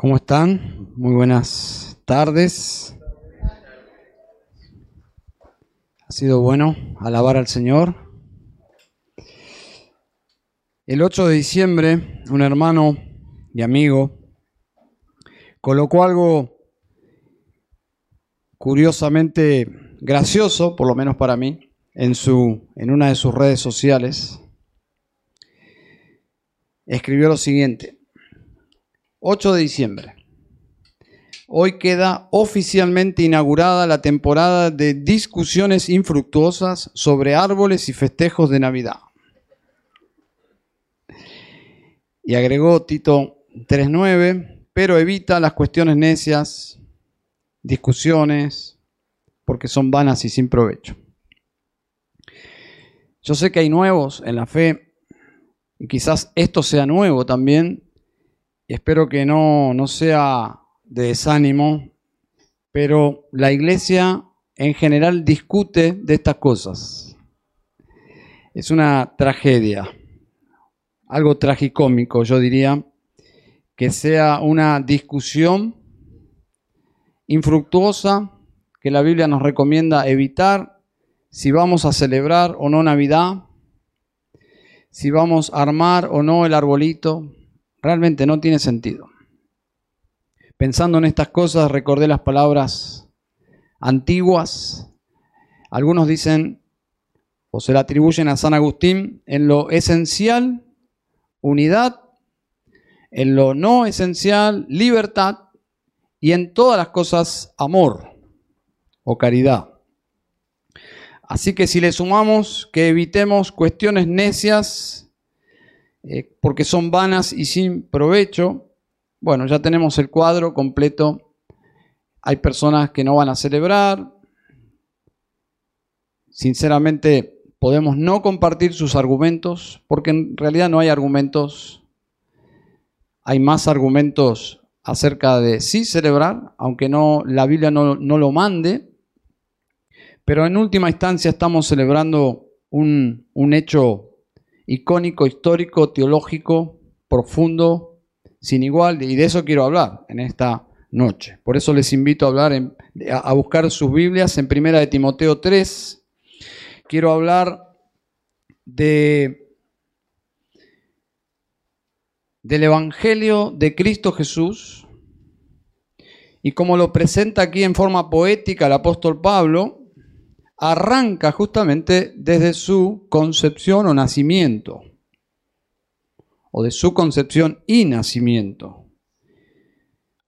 ¿Cómo están? Muy buenas tardes. Ha sido bueno alabar al Señor. El 8 de diciembre, un hermano y amigo colocó algo curiosamente gracioso, por lo menos para mí, en, su, en una de sus redes sociales. Escribió lo siguiente. 8 de diciembre. Hoy queda oficialmente inaugurada la temporada de discusiones infructuosas sobre árboles y festejos de Navidad. Y agregó Tito 3.9, pero evita las cuestiones necias, discusiones, porque son vanas y sin provecho. Yo sé que hay nuevos en la fe, y quizás esto sea nuevo también, espero que no, no sea de desánimo, pero la iglesia en general discute de estas cosas. Es una tragedia, algo tragicómico, yo diría, que sea una discusión infructuosa que la Biblia nos recomienda evitar si vamos a celebrar o no Navidad, si vamos a armar o no el arbolito, Realmente no tiene sentido. Pensando en estas cosas, recordé las palabras antiguas. Algunos dicen, o se la atribuyen a San Agustín, en lo esencial, unidad, en lo no esencial, libertad, y en todas las cosas, amor o caridad. Así que si le sumamos que evitemos cuestiones necias, eh, porque son vanas y sin provecho, bueno, ya tenemos el cuadro completo. Hay personas que no van a celebrar. Sinceramente, podemos no compartir sus argumentos, porque en realidad no hay argumentos. Hay más argumentos acerca de sí celebrar, aunque no, la Biblia no, no lo mande. Pero en última instancia estamos celebrando un, un hecho icónico, histórico, teológico, profundo, sin igual, y de eso quiero hablar en esta noche. Por eso les invito a hablar, a buscar sus Biblias en Primera de Timoteo 3. Quiero hablar de, del Evangelio de Cristo Jesús y como lo presenta aquí en forma poética el apóstol Pablo, arranca justamente desde su concepción o nacimiento, o de su concepción y nacimiento,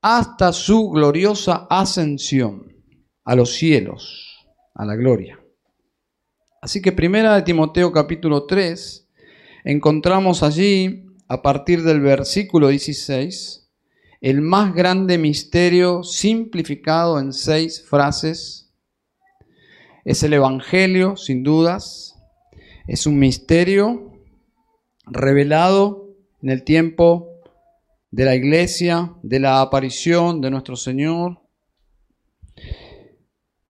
hasta su gloriosa ascensión a los cielos, a la gloria. Así que primera de Timoteo capítulo 3, encontramos allí, a partir del versículo 16, el más grande misterio simplificado en seis frases es el Evangelio, sin dudas. Es un misterio revelado en el tiempo de la iglesia, de la aparición de nuestro Señor.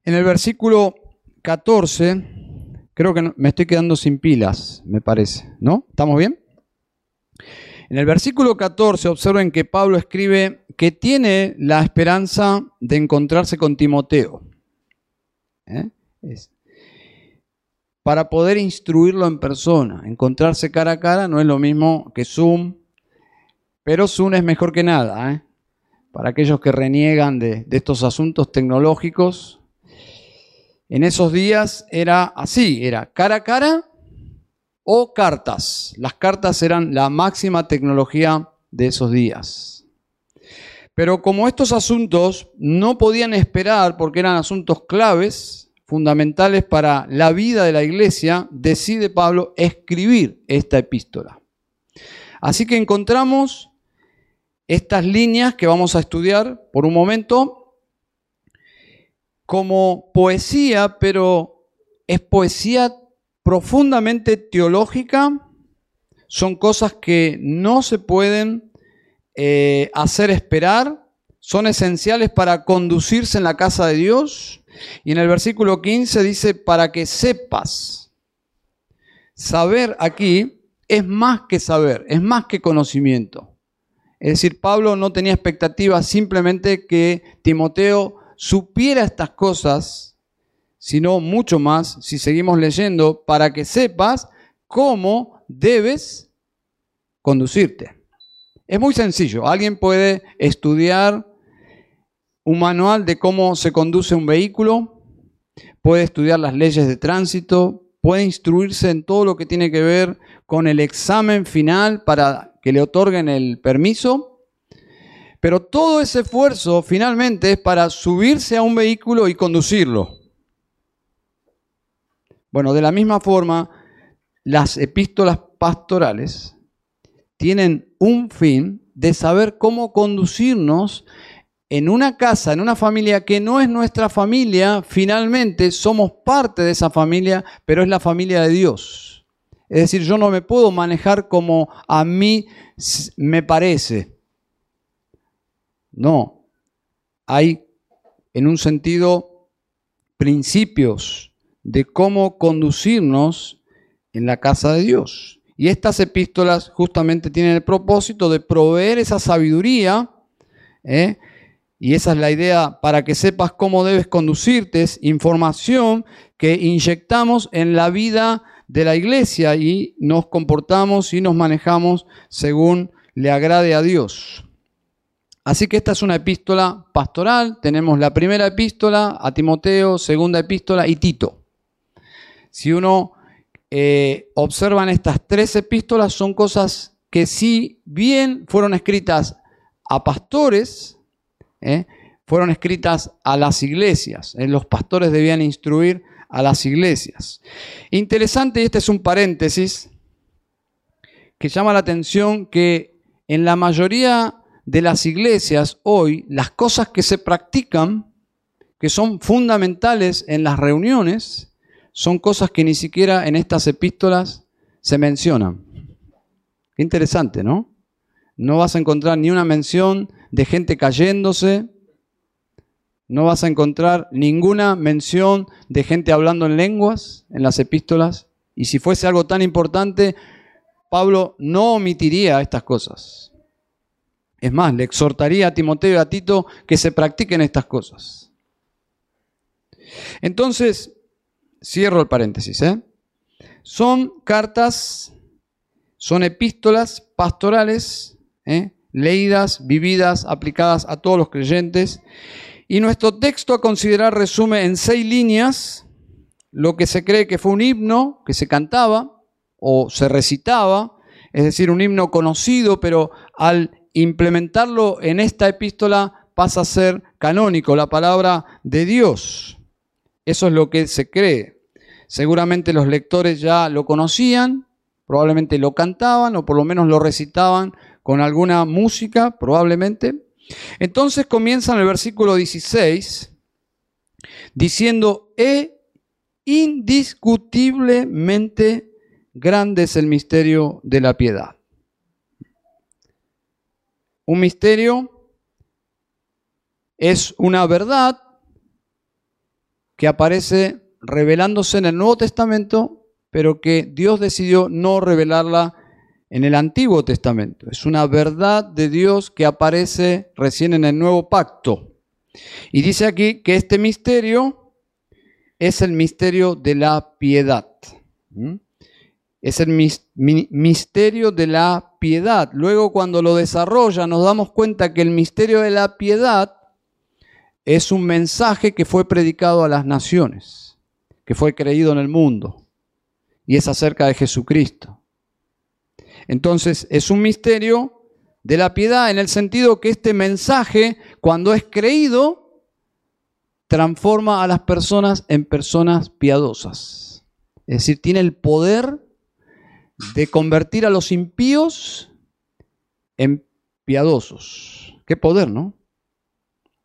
En el versículo 14, creo que me estoy quedando sin pilas, me parece, ¿no? ¿Estamos bien? En el versículo 14 observen que Pablo escribe que tiene la esperanza de encontrarse con Timoteo. ¿Eh? Para poder instruirlo en persona. Encontrarse cara a cara no es lo mismo que Zoom, pero Zoom es mejor que nada. ¿eh? Para aquellos que reniegan de estos asuntos tecnológicos, en esos días era así, era cara a cara o cartas. Las cartas eran la máxima tecnología de esos días. Pero como estos asuntos no podían esperar porque eran asuntos claves, fundamentales para la vida de la iglesia, decide Pablo escribir esta epístola. Así que encontramos estas líneas que vamos a estudiar por un momento como poesía, pero es poesía profundamente teológica, son cosas que no se pueden eh, hacer esperar, son esenciales para conducirse en la casa de Dios y en el versículo 15 dice, para que sepas. Saber aquí es más que saber, es más que conocimiento. Es decir, Pablo no tenía expectativa simplemente que Timoteo supiera estas cosas, sino mucho más, si seguimos leyendo, para que sepas cómo debes conducirte. Es muy sencillo. Alguien puede estudiar un manual de cómo se conduce un vehículo, puede estudiar las leyes de tránsito, puede instruirse en todo lo que tiene que ver con el examen final para que le otorguen el permiso, pero todo ese esfuerzo finalmente es para subirse a un vehículo y conducirlo. Bueno, de la misma forma, las epístolas pastorales tienen un fin de saber cómo conducirnos en una casa, en una familia que no es nuestra familia, finalmente somos parte de esa familia, pero es la familia de Dios. Es decir, yo no me puedo manejar como a mí me parece. No, hay en un sentido principios de cómo conducirnos en la casa de Dios. Y estas epístolas justamente tienen el propósito de proveer esa sabiduría ¿eh? Y esa es la idea para que sepas cómo debes conducirte, es información que inyectamos en la vida de la iglesia y nos comportamos y nos manejamos según le agrade a Dios. Así que esta es una epístola pastoral. Tenemos la primera epístola a Timoteo, segunda epístola y Tito. Si uno eh, observa estas tres epístolas, son cosas que si bien fueron escritas a pastores, ¿eh? fueron escritas a las iglesias. ¿eh? Los pastores debían instruir a las iglesias. Interesante, y este es un paréntesis, que llama la atención que en la mayoría de las iglesias hoy, las cosas que se practican, que son fundamentales en las reuniones, son cosas que ni siquiera en estas epístolas se mencionan. Interesante, ¿no? No vas a encontrar ni una mención de gente cayéndose. No vas a encontrar ninguna mención de gente hablando en lenguas en las epístolas. Y si fuese algo tan importante, Pablo no omitiría estas cosas. Es más, le exhortaría a Timoteo y a Tito que se practiquen estas cosas. Entonces, cierro el paréntesis. ¿eh? Son cartas, son epístolas pastorales ¿eh? Leídas, vividas, aplicadas a todos los creyentes. Y nuestro texto a considerar resume en seis líneas lo que se cree que fue un himno que se cantaba o se recitaba, es decir, un himno conocido, pero al implementarlo en esta epístola pasa a ser canónico, la palabra de Dios. Eso es lo que se cree. Seguramente los lectores ya lo conocían, probablemente lo cantaban o por lo menos lo recitaban con alguna música, probablemente. Entonces comienza en el versículo 16 diciendo, e indiscutiblemente grande es el misterio de la piedad. Un misterio es una verdad que aparece revelándose en el Nuevo Testamento, pero que Dios decidió no revelarla en el Antiguo Testamento. Es una verdad de Dios que aparece recién en el Nuevo Pacto. Y dice aquí que este misterio es el misterio de la piedad. ¿Mm? Es el misterio de la piedad. Luego cuando lo desarrolla nos damos cuenta que el misterio de la piedad es un mensaje que fue predicado a las naciones, que fue creído en el mundo. Y es acerca de Jesucristo. Entonces es un misterio de la piedad en el sentido que este mensaje, cuando es creído, transforma a las personas en personas piadosas. Es decir, tiene el poder de convertir a los impíos en piadosos. Qué poder, ¿no?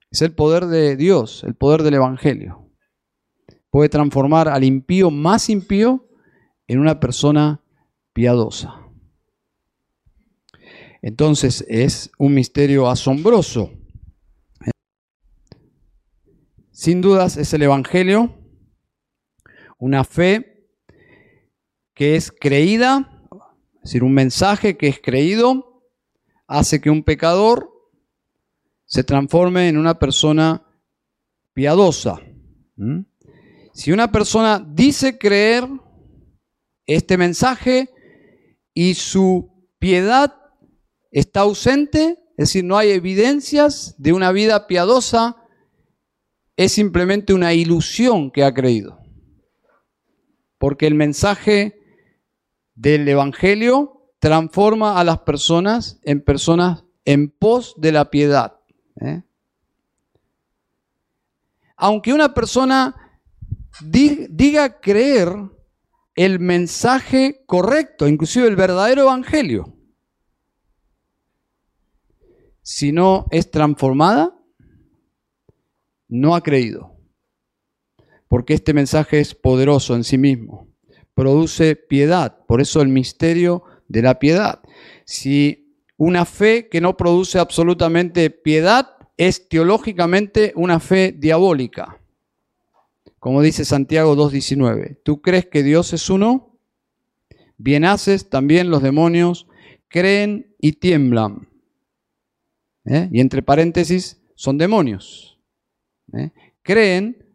Es el poder de Dios, el poder del Evangelio. Puede transformar al impío más impío en una persona piadosa. Entonces es un misterio asombroso. Sin dudas es el Evangelio, una fe que es creída, es decir, un mensaje que es creído hace que un pecador se transforme en una persona piadosa. ¿Mm? Si una persona dice creer este mensaje y su piedad está ausente, es decir, no hay evidencias de una vida piadosa, es simplemente una ilusión que ha creído. Porque el mensaje del Evangelio transforma a las personas en personas en pos de la piedad. ¿eh? Aunque una persona diga creer el mensaje correcto, inclusive el verdadero Evangelio, si no es transformada, no ha creído. Porque este mensaje es poderoso en sí mismo. Produce piedad. Por eso el misterio de la piedad. Si una fe que no produce absolutamente piedad es teológicamente una fe diabólica. Como dice Santiago 2.19. ¿Tú crees que Dios es uno? Bien haces, también los demonios creen y tiemblan. ¿Eh? Y entre paréntesis, son demonios. ¿eh? creen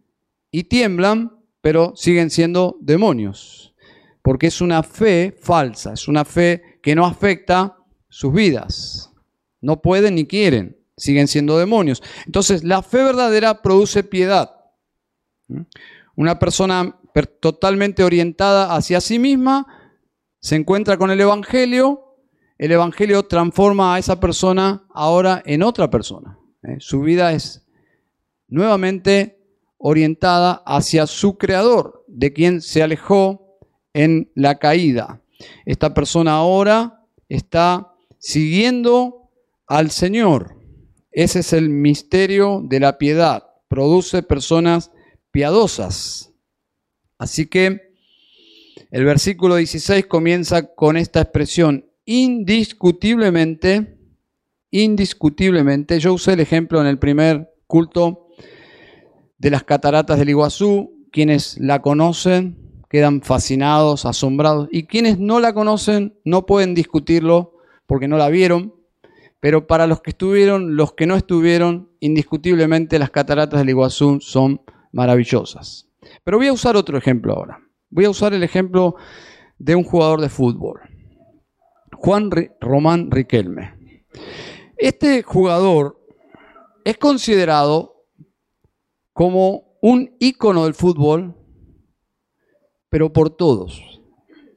y tiemblan, pero siguen siendo demonios, porque es una fe falsa, es una fe que no afecta sus vidas. No pueden ni quieren, siguen siendo demonios. Entonces, la fe verdadera produce piedad. Una persona totalmente orientada hacia sí misma se encuentra con el Evangelio, el Evangelio transforma a esa persona ahora en otra persona. ¿eh? Su vida es nuevamente orientada hacia su creador, de quien se alejó en la caída. Esta persona ahora está siguiendo al Señor. Ese es el misterio de la piedad. Produce personas piadosas. Así que el versículo 16 comienza con esta expresión, indiscutiblemente, indiscutiblemente, yo usé el ejemplo en el primer culto de las cataratas del Iguazú. Quienes la conocen quedan fascinados, asombrados. Y quienes no la conocen no pueden discutirlo porque no la vieron. Pero para los que estuvieron, los que no estuvieron, indiscutiblemente las cataratas del Iguazú son maravillosas. Pero voy a usar otro ejemplo ahora. Voy a usar el ejemplo de un jugador de fútbol, Juan Román Riquelme. Este jugador es considerado como un ícono del fútbol, pero por todos.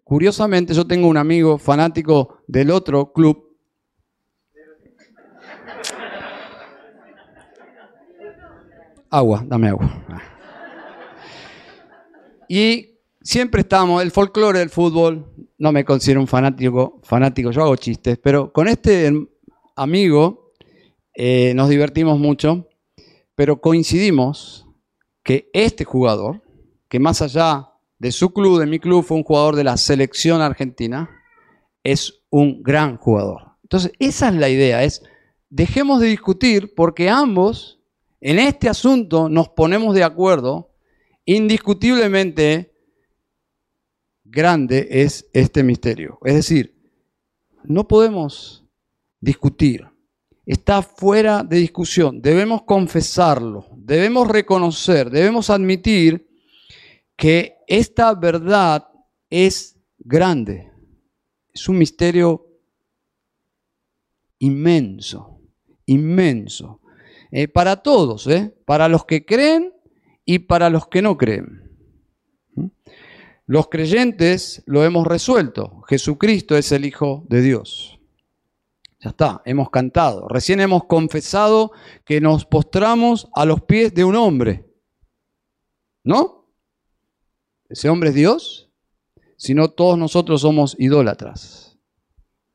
Curiosamente, yo tengo un amigo fanático del otro club. Agua, dame agua. Y siempre estamos, el folclore del fútbol, no me considero un fanático, fanático, yo hago chistes, pero con este amigo eh, nos divertimos mucho pero coincidimos que este jugador, que más allá de su club, de mi club, fue un jugador de la selección argentina, es un gran jugador. Entonces, esa es la idea, es dejemos de discutir porque ambos en este asunto nos ponemos de acuerdo, indiscutiblemente grande es este misterio. Es decir, no podemos discutir está fuera de discusión. Debemos confesarlo, debemos reconocer, debemos admitir que esta verdad es grande. Es un misterio inmenso, inmenso. Eh, para todos, ¿eh? para los que creen y para los que no creen. Los creyentes lo hemos resuelto. Jesucristo es el Hijo de Dios. Ya está, hemos cantado. Recién hemos confesado que nos postramos a los pies de un hombre. ¿No? ¿Ese hombre es Dios? Si no, todos nosotros somos idólatras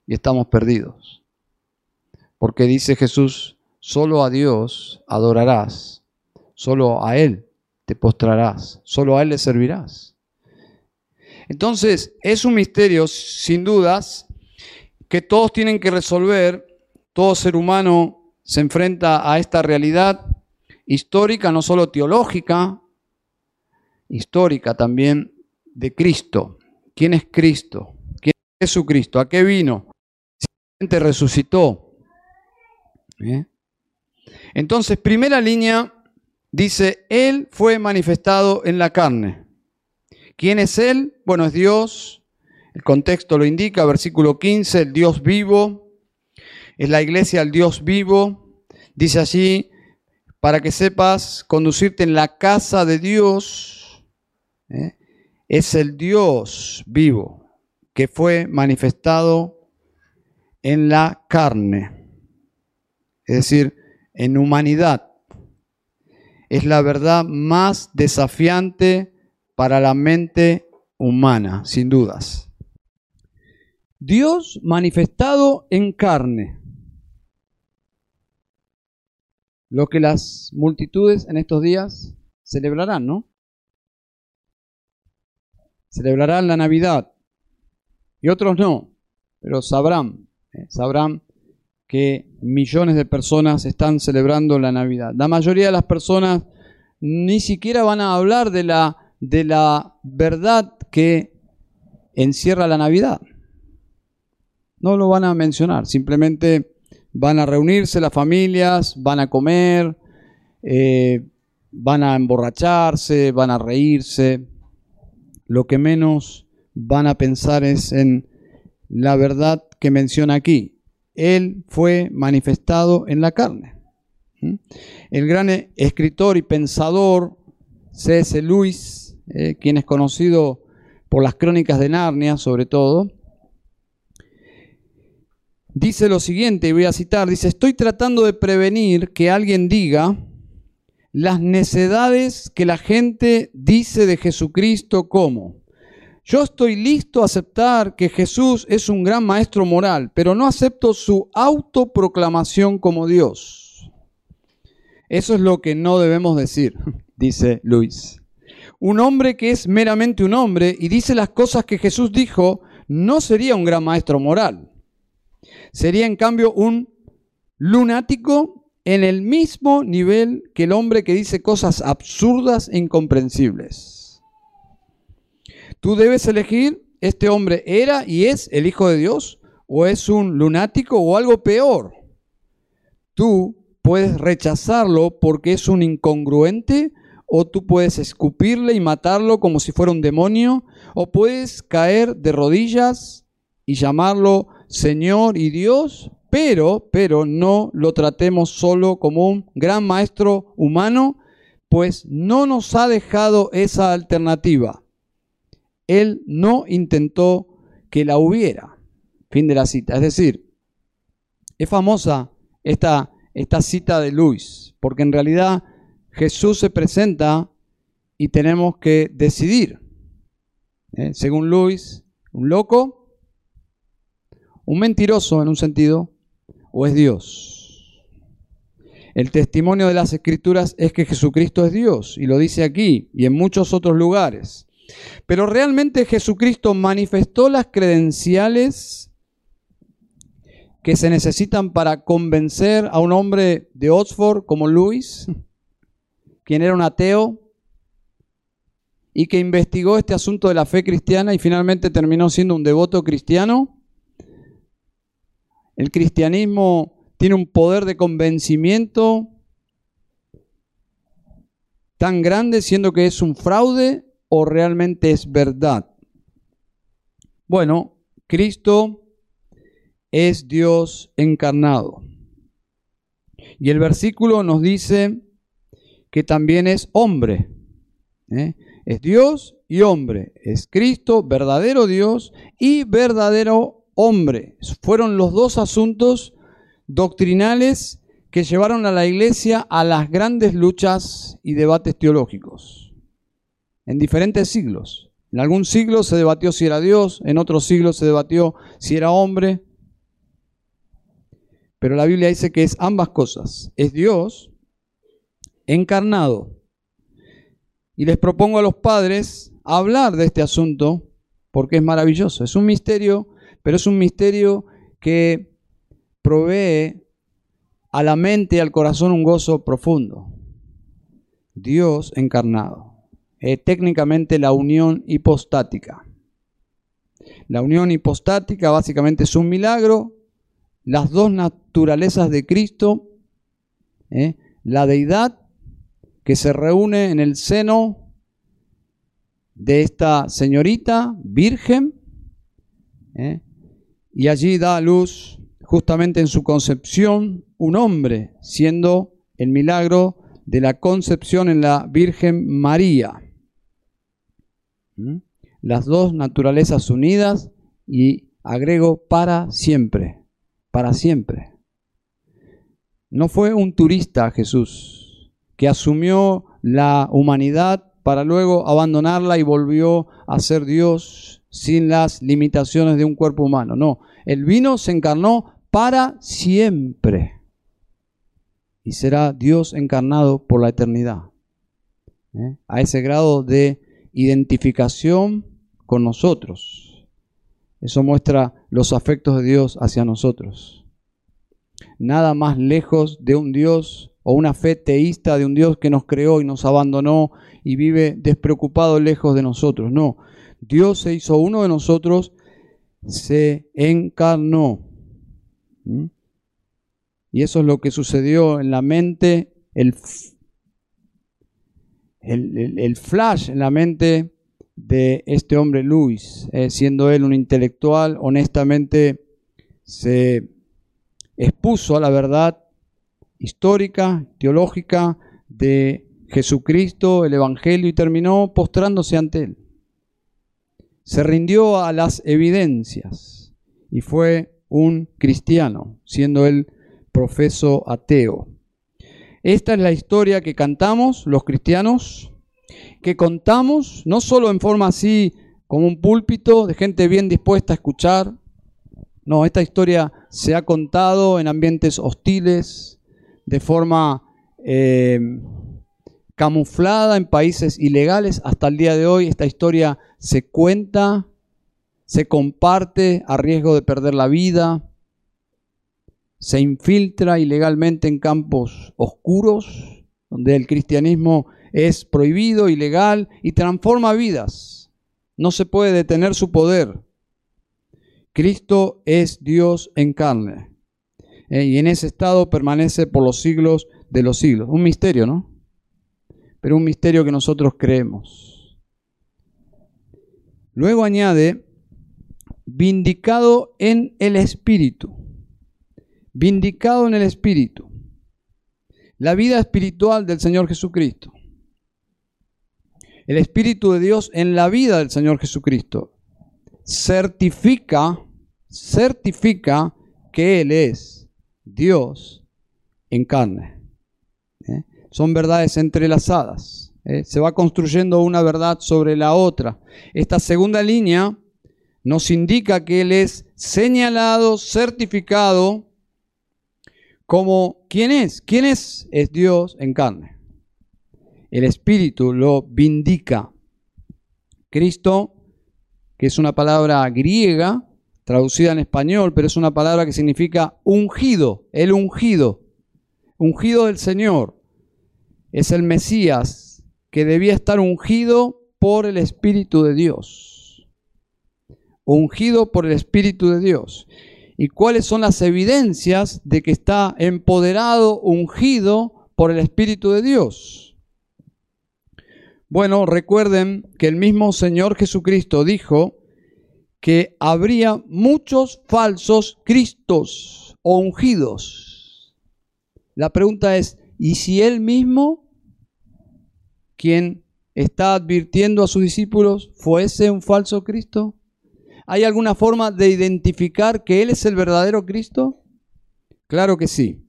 y estamos perdidos. Porque dice Jesús, solo a Dios adorarás, solo a Él te postrarás, solo a Él le servirás. Entonces, es un misterio, sin dudas, que todos tienen que resolver, todo ser humano se enfrenta a esta realidad histórica, no solo teológica, histórica también de Cristo. ¿Quién es Cristo? ¿Quién es Jesucristo? ¿A qué vino? Simplemente resucitó. Entonces, primera línea dice, Él fue manifestado en la carne. ¿Quién es Él? Bueno, es Dios. El contexto lo indica, versículo 15, el Dios vivo. Es la iglesia el Dios vivo. Dice allí, para que sepas conducirte en la casa de Dios. ¿eh? Es el Dios vivo que fue manifestado en la carne. Es decir, en humanidad. Es la verdad más desafiante para la mente humana, sin dudas. Dios manifestado en carne. Lo que las multitudes en estos días celebrarán, ¿no? Celebrarán la Navidad. Y otros no, pero sabrán, ¿eh? sabrán que millones de personas están celebrando la Navidad. La mayoría de las personas ni siquiera van a hablar de la, de la verdad que encierra la Navidad. No lo van a mencionar, simplemente van a reunirse las familias, van a comer, eh, van a emborracharse, van a reírse. Lo que menos van a pensar es en la verdad que menciona aquí, él fue manifestado en la carne. ¿Mm? El gran escritor y pensador C.S. Lewis, eh, quien es conocido por las crónicas de Narnia sobre todo, dice lo siguiente, y voy a citar, dice, estoy tratando de prevenir que alguien diga las necedades que la gente dice de Jesucristo como yo estoy listo a aceptar que Jesús es un gran maestro moral, pero no acepto su autoproclamación como Dios. Eso es lo que no debemos decir, dice Luis. Un hombre que es meramente un hombre y dice las cosas que Jesús dijo, no sería un gran maestro moral. Sería en cambio un lunático en el mismo nivel que el hombre que dice cosas absurdas e incomprensibles. Tú debes elegir, este hombre era y es el Hijo de Dios, o es un lunático o algo peor. Tú puedes rechazarlo porque es un incongruente, o tú puedes escupirle y matarlo como si fuera un demonio, o puedes caer de rodillas y llamarlo Señor y Dios, pero, pero no lo tratemos solo como un gran maestro humano, pues no nos ha dejado esa alternativa. Él no intentó que la hubiera. Fin de la cita. Es decir, es famosa esta, esta cita de Luis, porque en realidad Jesús se presenta y tenemos que decidir. ¿eh? Según Luis, un loco, un mentiroso en un sentido, o es Dios. El testimonio de las escrituras es que Jesucristo es Dios, y lo dice aquí y en muchos otros lugares. Pero realmente Jesucristo manifestó las credenciales que se necesitan para convencer a un hombre de Oxford como Luis, quien era un ateo y que investigó este asunto de la fe cristiana y finalmente terminó siendo un devoto cristiano. El cristianismo tiene un poder de convencimiento tan grande siendo que es un fraude o realmente es verdad? Bueno, Cristo es Dios encarnado. Y el versículo nos dice que también es hombre. ¿eh? Es Dios y hombre. Es Cristo, verdadero Dios y verdadero hombre. Fueron los dos asuntos doctrinales que llevaron a la iglesia a las grandes luchas y debates teológicos en diferentes siglos. En algún siglo se debatió si era Dios, en otro siglo se debatió si era hombre. Pero la Biblia dice que es ambas cosas. Es Dios encarnado. Y les propongo a los padres hablar de este asunto porque es maravilloso. Es un misterio, pero es un misterio que provee a la mente y al corazón un gozo profundo. Dios encarnado. Eh, técnicamente la unión hipostática. La unión hipostática básicamente es un milagro. Las dos naturalezas de Cristo ¿eh? la deidad que se reúne en el seno de esta señorita virgen ¿eh? y allí da a luz justamente en su concepción un hombre, siendo el milagro de la concepción en la Virgen María. ¿Mm? Las dos naturalezas unidas y agrego para siempre, para siempre. No fue un turista Jesús que asumió la humanidad para luego abandonarla y volvió a ser Dios sin las limitaciones de un cuerpo humano. No, el vino se encarnó para siempre y será Dios encarnado por la eternidad. ¿eh? A ese grado de identificación con nosotros. Eso muestra los afectos de Dios hacia nosotros. Nada más lejos de un Dios o una fe teísta de un Dios que nos creó y nos abandonó y vive despreocupado lejos de nosotros. No, Dios se hizo uno de nosotros, se encarnó. ¿Mm? Y eso es lo que sucedió en la mente, el, el, flash en la mente de este hombre Luis, eh, siendo él un intelectual, honestamente se expuso a la verdad histórica, teológica de Jesucristo, el Evangelio, y terminó postrándose ante él. Se rindió a las evidencias y fue un cristiano, siendo él profeso ateo. Esta es la historia que cantamos los cristianos, que contamos no solo en forma así como un púlpito de gente bien dispuesta a escuchar, no, esta historia se ha contado en ambientes hostiles, de forma eh, camuflada en países ilegales. Hasta el día de hoy esta historia se cuenta, se comparte a riesgo de perder la vida, se infiltra ilegalmente en campos oscuros, donde el cristianismo es prohibido, ilegal y transforma vidas. No se puede detener su poder. Cristo es Dios en carne. Eh, y en ese estado permanece por los siglos de los siglos. Un misterio, ¿no? Pero un misterio que nosotros creemos. Luego añade, vindicado en el Espíritu vindicado en el Espíritu. La vida espiritual del Señor Jesucristo. El Espíritu de Dios en la vida del Señor Jesucristo certifica, certifica que Él es Dios en carne. ¿eh? Son verdades entrelazadas. ¿eh? Se va construyendo una verdad sobre la otra. Esta segunda línea nos indica que Él es señalado, certificado como quién es. ¿Quién es? Es Dios en carne. El Espíritu lo vindica. Cristo, que es una palabra griega, traducida en español, pero es una palabra que significa ungido, el ungido, ungido del Señor. Es el Mesías que debía estar ungido por el Espíritu de Dios. Ungido por el Espíritu de Dios y cuáles son las evidencias de que está empoderado, ungido por el Espíritu de Dios. Bueno, recuerden que el mismo Señor Jesucristo dijo que habría muchos falsos Cristos ungidos. La pregunta es, ¿y si Él mismo, quien está advirtiendo a sus discípulos, fuese un falso Cristo? ¿Hay alguna forma de identificar que Él es el verdadero Cristo? Claro que sí.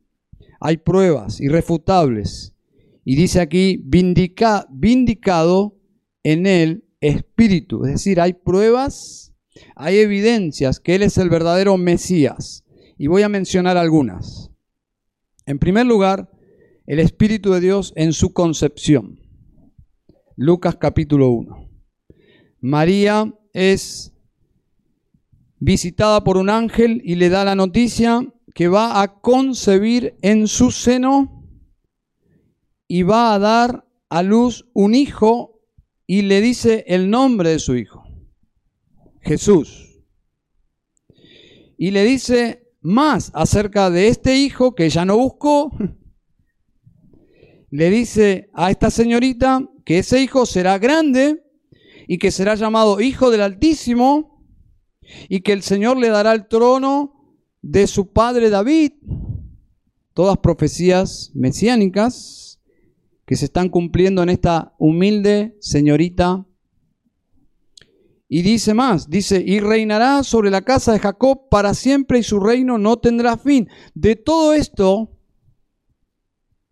Hay pruebas irrefutables. Y dice aquí, vindicado en el Espíritu. Es decir, hay pruebas, hay evidencias que Él es el verdadero Mesías. Y voy a mencionar algunas. En primer lugar, el Espíritu de Dios en su concepción. Lucas capítulo 1. María es visitada por un ángel y le da la noticia que va a concebir en su seno y va a dar a luz un hijo y le dice el nombre de su hijo, Jesús. Y le dice más acerca de este hijo que ella no buscó, le dice a esta señorita que ese hijo será grande y que será llamado Hijo del Altísimo y que el Señor le dará el trono de su padre David. Todas profecías mesiánicas que se están cumpliendo en esta humilde señorita. Y dice más, dice, y reinará sobre la casa de Jacob para siempre y su reino no tendrá fin. De todo esto,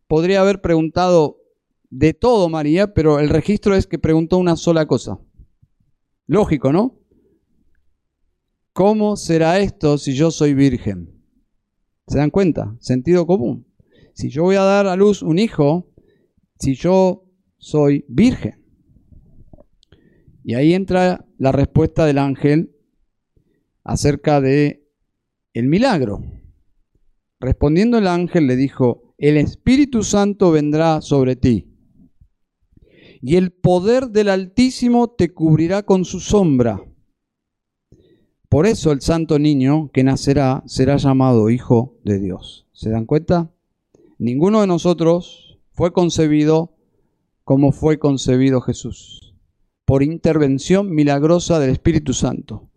podría haber preguntado de todo María, pero el registro es que preguntó una sola cosa. Lógico, ¿no? ¿Cómo será esto si yo soy virgen? ¿Se dan cuenta? Sentido común. Si yo voy a dar a luz un hijo, si yo soy virgen. Y ahí entra la respuesta del ángel acerca de el milagro. Respondiendo el ángel le dijo, el Espíritu Santo vendrá sobre ti, y el poder del Altísimo te cubrirá con su sombra. Por eso el santo niño que nacerá será llamado Hijo de Dios. ¿Se dan cuenta? Ninguno de nosotros fue concebido como fue concebido Jesús, por intervención milagrosa del Espíritu Santo.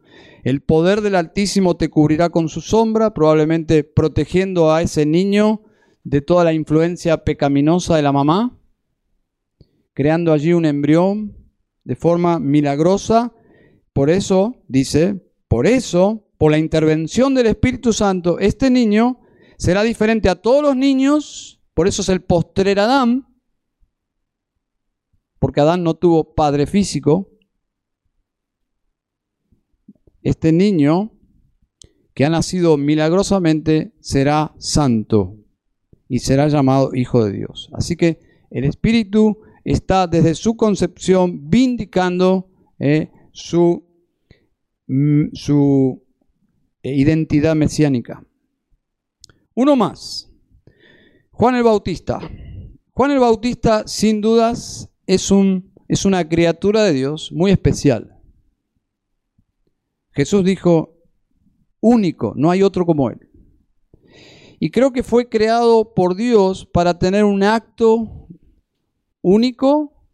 El poder del Altísimo te cubrirá con su sombra, probablemente protegiendo a ese niño de toda la influencia pecaminosa de la mamá, creando allí un embrión de forma milagrosa. Por eso, dice, por eso, por la intervención del Espíritu Santo, este niño será diferente a todos los niños, por eso es el postrer Adán, porque Adán no tuvo padre físico. Este niño que ha nacido milagrosamente será santo y será llamado Hijo de Dios. Así que el Espíritu está desde su concepción vindicando eh, su, mm, su identidad mesiánica. Uno más, Juan el Bautista. Juan el Bautista, sin dudas, es, un, es una criatura de Dios muy especial. Jesús dijo, único, no hay otro como él. Y creo que fue creado por Dios para tener un acto único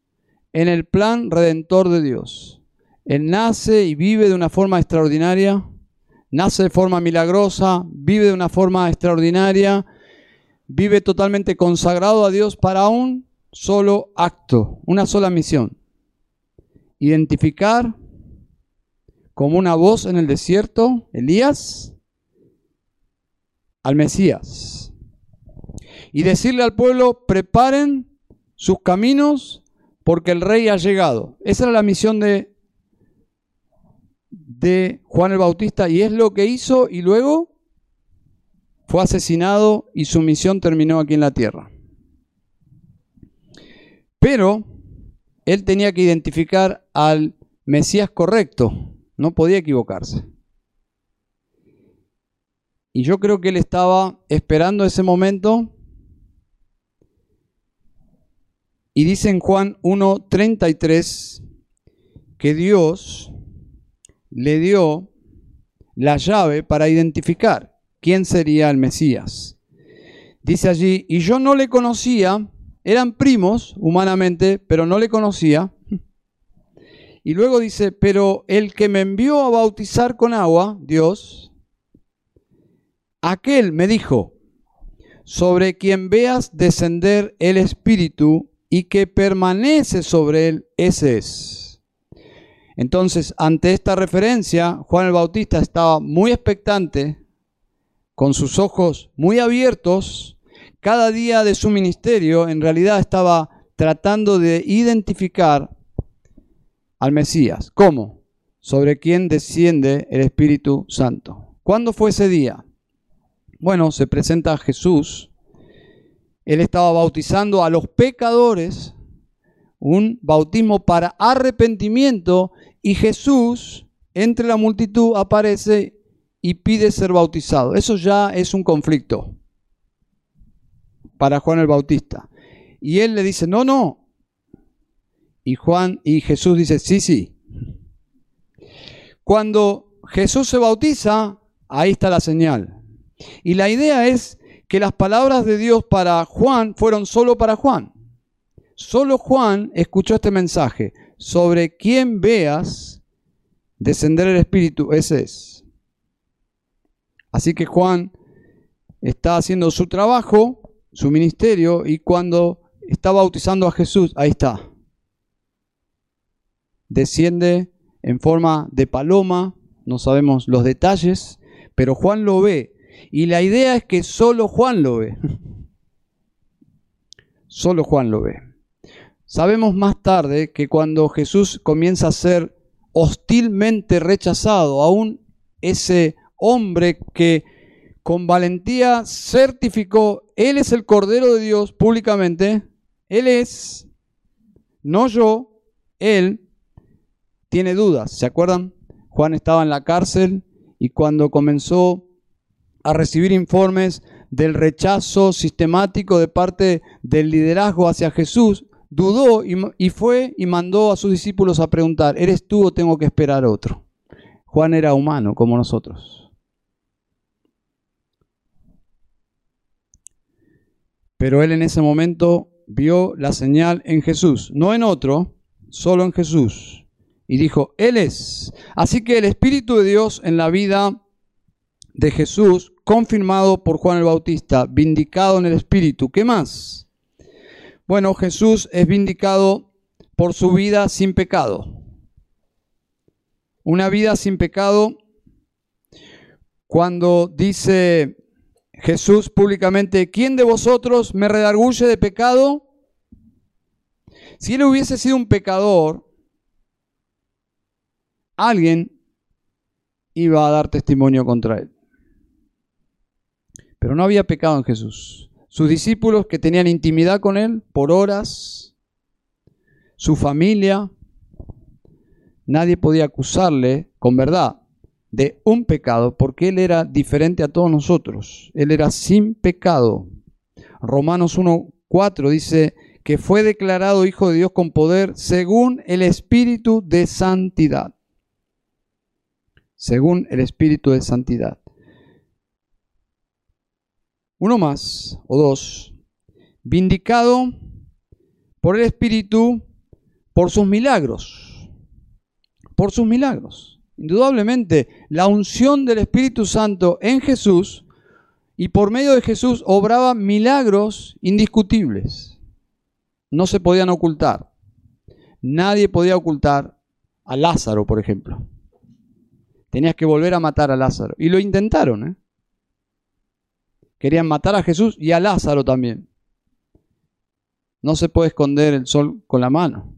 en el plan redentor de Dios. Él nace y vive de una forma extraordinaria, nace de forma milagrosa, vive de una forma extraordinaria, vive totalmente consagrado a Dios para un solo acto, una sola misión. Identificar como una voz en el desierto, Elías, al Mesías. Y decirle al pueblo, preparen sus caminos porque el rey ha llegado. Esa era la misión de, de Juan el Bautista y es lo que hizo y luego fue asesinado y su misión terminó aquí en la tierra. Pero él tenía que identificar al Mesías correcto, no podía equivocarse. Y yo creo que él estaba esperando ese momento. Y dice en Juan 1.33 que Dios le dio la llave para identificar quién sería el Mesías. Dice allí, y yo no le conocía, eran primos humanamente, pero no le conocía. Y luego dice, pero el que me envió a bautizar con agua, Dios, Aquel me dijo, sobre quien veas descender el Espíritu y que permanece sobre él, ese es. Entonces, ante esta referencia, Juan el Bautista estaba muy expectante, con sus ojos muy abiertos. Cada día de su ministerio, en realidad estaba tratando de identificar al Mesías. ¿Cómo? Sobre quien desciende el Espíritu Santo. ¿Cuándo fue ese día? Bueno, se presenta a Jesús. Él estaba bautizando a los pecadores, un bautismo para arrepentimiento, y Jesús entre la multitud aparece y pide ser bautizado. Eso ya es un conflicto para Juan el Bautista. Y él le dice, no, no. Y Juan y Jesús dice, sí, sí. Cuando Jesús se bautiza, ahí está la señal. Y la idea es que las palabras de Dios para Juan fueron solo para Juan. solo Juan escuchó este mensaje. Sobre quien veas descender el Espíritu, ese es. Así que Juan está haciendo su trabajo, su ministerio, y cuando está bautizando a Jesús, ahí está. Desciende en forma de paloma, no sabemos los detalles, pero Juan lo ve. Y la idea es que solo Juan lo ve. Solo Juan lo ve. Sabemos más tarde que cuando Jesús comienza a ser hostilmente rechazado, aún ese hombre que con valentía certificó, Él es el Cordero de Dios públicamente, Él es, no yo, Él, tiene dudas. ¿Se acuerdan? Juan estaba en la cárcel y cuando comenzó a recibir informes del rechazo sistemático de parte del liderazgo hacia Jesús, dudó y, fue y mandó a sus discípulos a preguntar, ¿eres tú o tengo que esperar otro? Juan era humano como nosotros. Pero él en ese momento vio la señal en Jesús, no en otro, solo en Jesús. Y dijo, Él es. Así que el Espíritu de Dios en la vida de Jesús, confirmado por Juan el Bautista, vindicado en el Espíritu. ¿Qué más? Bueno, Jesús es vindicado por su vida sin pecado. Una vida sin pecado cuando dice Jesús públicamente, ¿quién de vosotros me redarguye de pecado? Si él hubiese sido un pecador, alguien iba a dar testimonio contra él. Pero no había pecado en Jesús. Sus discípulos que tenían intimidad con él por horas, su familia, nadie podía acusarle con verdad de un pecado, porque Él era diferente a todos nosotros. Él era sin pecado. Romanos 1.4 dice que fue declarado Hijo de Dios con poder según el Espíritu de Santidad. Según el Espíritu de Santidad. Uno más, o dos. Vindicado por el Espíritu por sus milagros. Por sus milagros. Indudablemente, la unción del Espíritu Santo en Jesús y por medio de Jesús obraba milagros indiscutibles. No se podían ocultar. Nadie podía ocultar a Lázaro, por ejemplo. Tenías que volver a matar a Lázaro. Y lo intentaron. ¿eh? Querían matar a Jesús y a Lázaro también. No se puede esconder el sol con la mano.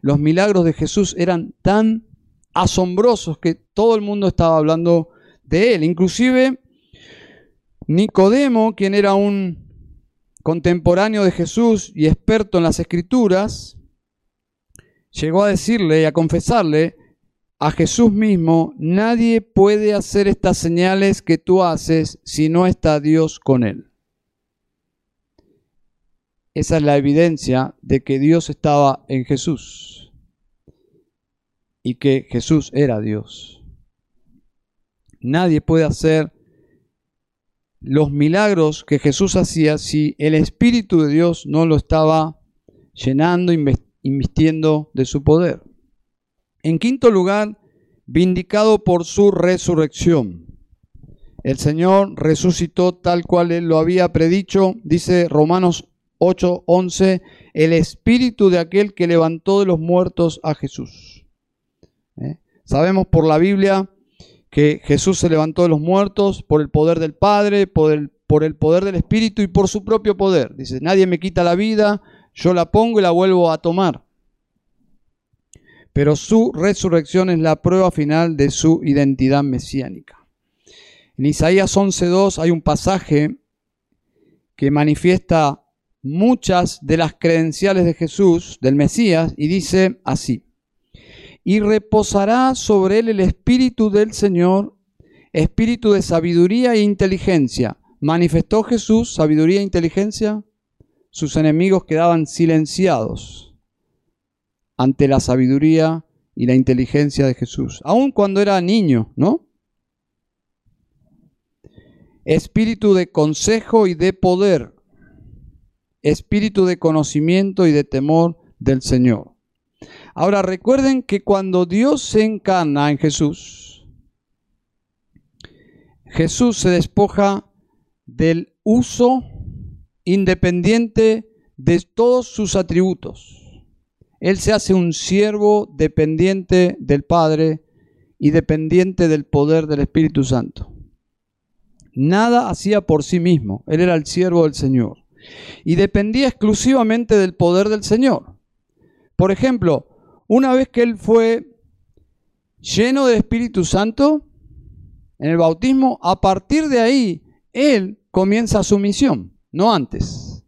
Los milagros de Jesús eran tan asombrosos que todo el mundo estaba hablando de él. Inclusive Nicodemo, quien era un contemporáneo de Jesús y experto en las escrituras, llegó a decirle y a confesarle a Jesús mismo, nadie puede hacer estas señales que tú haces si no está Dios con él. Esa es la evidencia de que Dios estaba en Jesús y que Jesús era Dios. Nadie puede hacer los milagros que Jesús hacía si el Espíritu de Dios no lo estaba llenando, invistiendo de su poder. En quinto lugar, vindicado por su resurrección. El Señor resucitó tal cual Él lo había predicho, dice Romanos 8:11, el Espíritu de aquel que levantó de los muertos a Jesús. ¿Eh? Sabemos por la Biblia que Jesús se levantó de los muertos por el poder del Padre, por el, por el poder del Espíritu y por su propio poder. Dice, nadie me quita la vida, yo la pongo y la vuelvo a tomar. Pero su resurrección es la prueba final de su identidad mesiánica. En Isaías 11.2 hay un pasaje que manifiesta muchas de las credenciales de Jesús, del Mesías, y dice así y reposará sobre él el espíritu del Señor, espíritu de sabiduría e inteligencia. ¿Manifestó Jesús sabiduría e inteligencia? Sus enemigos quedaban silenciados ante la sabiduría y la inteligencia de Jesús, aun cuando era niño, ¿no? Espíritu de consejo y de poder. espíritu de conocimiento y de temor del Señor. Ahora recuerden que cuando Dios se encarna en Jesús, Jesús se despoja del uso independiente de todos sus atributos. Él se hace un siervo dependiente del Padre y dependiente del poder del Espíritu Santo. Nada hacía por sí mismo, él era el siervo del Señor y dependía exclusivamente del poder del Señor. Por ejemplo, una vez que él fue lleno del Espíritu Santo en el bautismo, a partir de ahí él comienza su misión, no antes.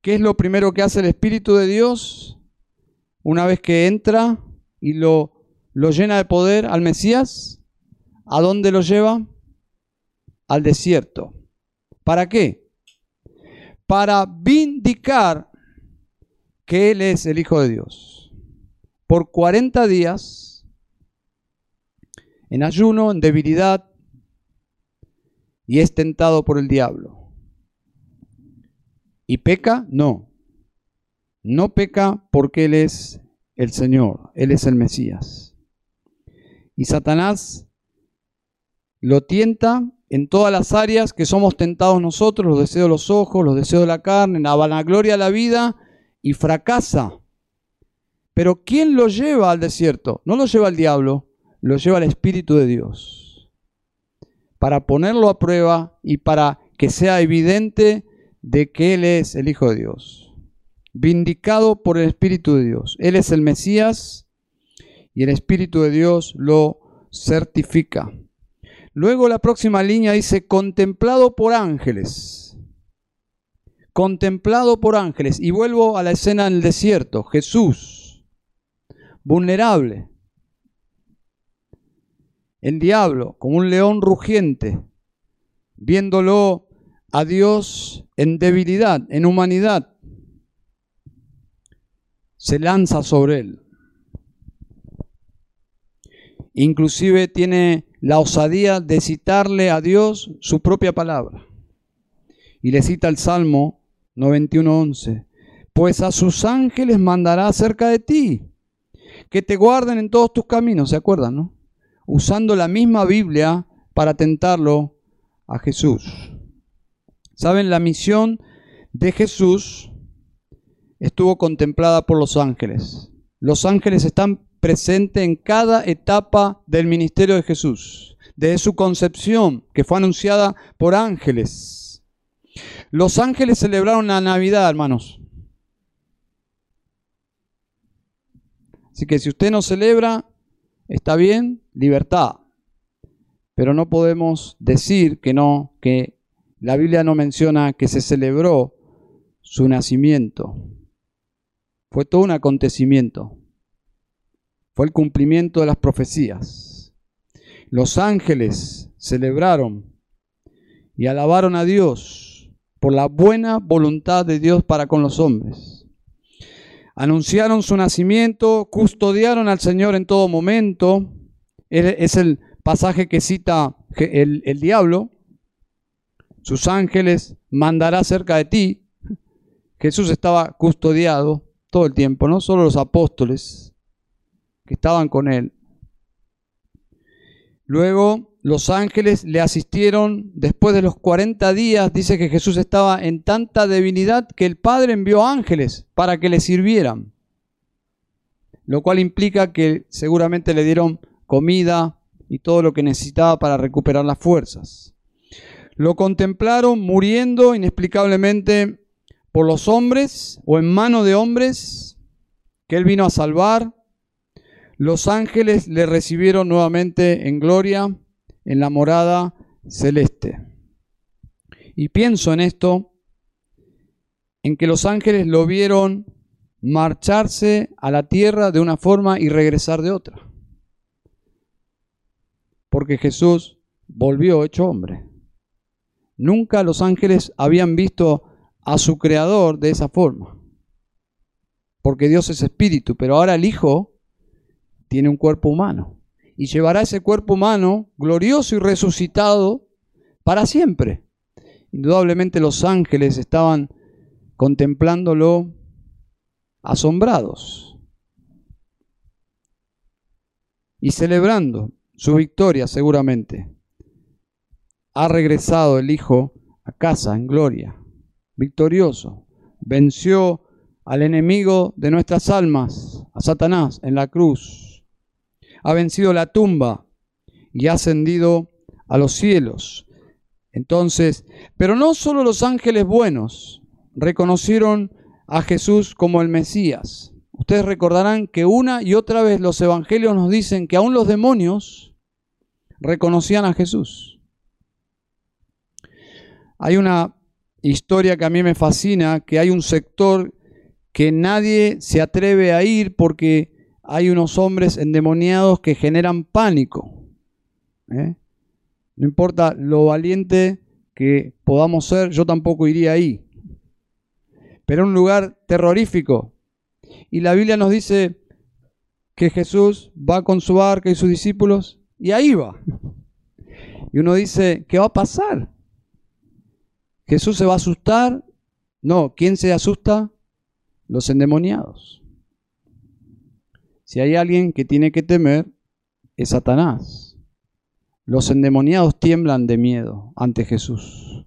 ¿Qué es lo primero que hace el Espíritu de Dios una vez que entra y lo, lo llena de poder al Mesías? ¿A dónde lo lleva? Al desierto. ¿Para qué? Para vindicar que Él es el Hijo de Dios. Por 40 días, en ayuno, en debilidad, y es tentado por el diablo. ¿Y peca? No. No peca porque Él es el Señor, Él es el Mesías. Y Satanás lo tienta en todas las áreas que somos tentados nosotros, los deseos de los ojos, los deseos de la carne, la vanagloria de la vida, y fracasa. Pero ¿quién lo lleva al desierto? No lo lleva el diablo, lo lleva el Espíritu de Dios. Para ponerlo a prueba y para que sea evidente de que Él es el Hijo de Dios. Vindicado por el Espíritu de Dios. Él es el Mesías y el Espíritu de Dios lo certifica. Luego la próxima línea dice, contemplado por ángeles. Contemplado por ángeles. Y vuelvo a la escena en el desierto. Jesús, vulnerable. El diablo, como un león rugiente, viéndolo a Dios en debilidad, en humanidad, se lanza sobre él. Inclusive tiene la osadía de citarle a Dios su propia palabra. Y le cita el Salmo 91.11. Pues a sus ángeles mandará cerca de ti, que te guarden en todos tus caminos, ¿se acuerdan? Usando la misma Biblia para tentarlo a Jesús. ¿Saben? La misión de Jesús estuvo contemplada por los ángeles. Los ángeles están presente en cada etapa del ministerio de Jesús, de su concepción, que fue anunciada por ángeles. Los ángeles celebraron la Navidad, hermanos. Así que si usted no celebra, está bien, libertad. Pero no podemos decir que no, que la Biblia no menciona que se celebró su nacimiento. Fue todo un acontecimiento fue el cumplimiento de las profecías. Los ángeles celebraron y alabaron a Dios por la buena voluntad de Dios para con los hombres. Anunciaron su nacimiento, custodiaron al Señor en todo momento. Es el pasaje que cita el, diablo. Sus ángeles mandará cerca de ti. Jesús estaba custodiado todo el tiempo, no solo los apóstoles, que estaban con él. Luego los ángeles le asistieron después de los 40 días. Dice que Jesús estaba en tanta debilidad que el Padre envió ángeles para que le sirvieran. Lo cual implica que seguramente le dieron comida y todo lo que necesitaba para recuperar las fuerzas. Lo contemplaron muriendo inexplicablemente por los hombres o en mano de hombres que él vino a salvar los ángeles le recibieron nuevamente en gloria en la morada celeste. Y pienso en esto, en que los ángeles lo vieron marcharse a la tierra de una forma y regresar de otra. Porque Jesús volvió hecho hombre. Nunca los ángeles habían visto a su creador de esa forma. Porque Dios es espíritu, pero ahora el Hijo tiene un cuerpo humano y llevará ese cuerpo humano glorioso y resucitado para siempre. indudablemente los ángeles estaban contemplándolo asombrados y celebrando su victoria seguramente. Ha regresado el Hijo a casa en gloria, victorioso. Venció al enemigo de nuestras almas, a Satanás, en la cruz. Ha vencido la tumba y ha ascendido a los cielos. Entonces, pero no solo los ángeles buenos reconocieron a Jesús como el Mesías. Ustedes recordarán que una y otra vez los evangelios nos dicen que aún los demonios reconocían a Jesús. Hay una historia que a mí me fascina, que hay un sector que nadie se atreve a ir porque hay unos hombres endemoniados que generan pánico. ¿eh? No importa lo valiente que podamos ser, yo tampoco iría ahí. Pero un lugar terrorífico. Y la Biblia nos dice que Jesús va con su barca y sus discípulos y ahí va. Y uno dice, ¿qué va a pasar? ¿Jesús se va a asustar? No, ¿quién se asusta? Los endemoniados. Si hay alguien que tiene que temer, es Satanás. Los endemoniados tiemblan de miedo ante Jesús,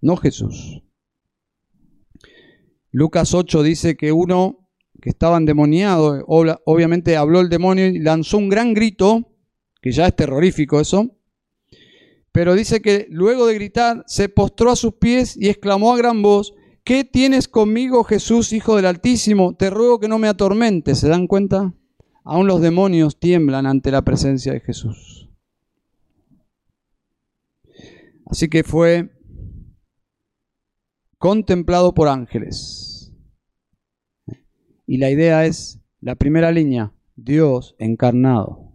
no Jesús. Lucas 8 dice que uno que estaba endemoniado, obviamente habló el demonio y lanzó un gran grito, que ya es terrorífico eso, pero dice que luego de gritar se postró a sus pies y exclamó a gran voz, ¿qué tienes conmigo Jesús, Hijo del Altísimo? Te ruego que no me atormentes. ¿Se dan cuenta? Aún los demonios tiemblan ante la presencia de Jesús. Así que fue contemplado por ángeles. Y la idea es, la primera línea, Dios encarnado.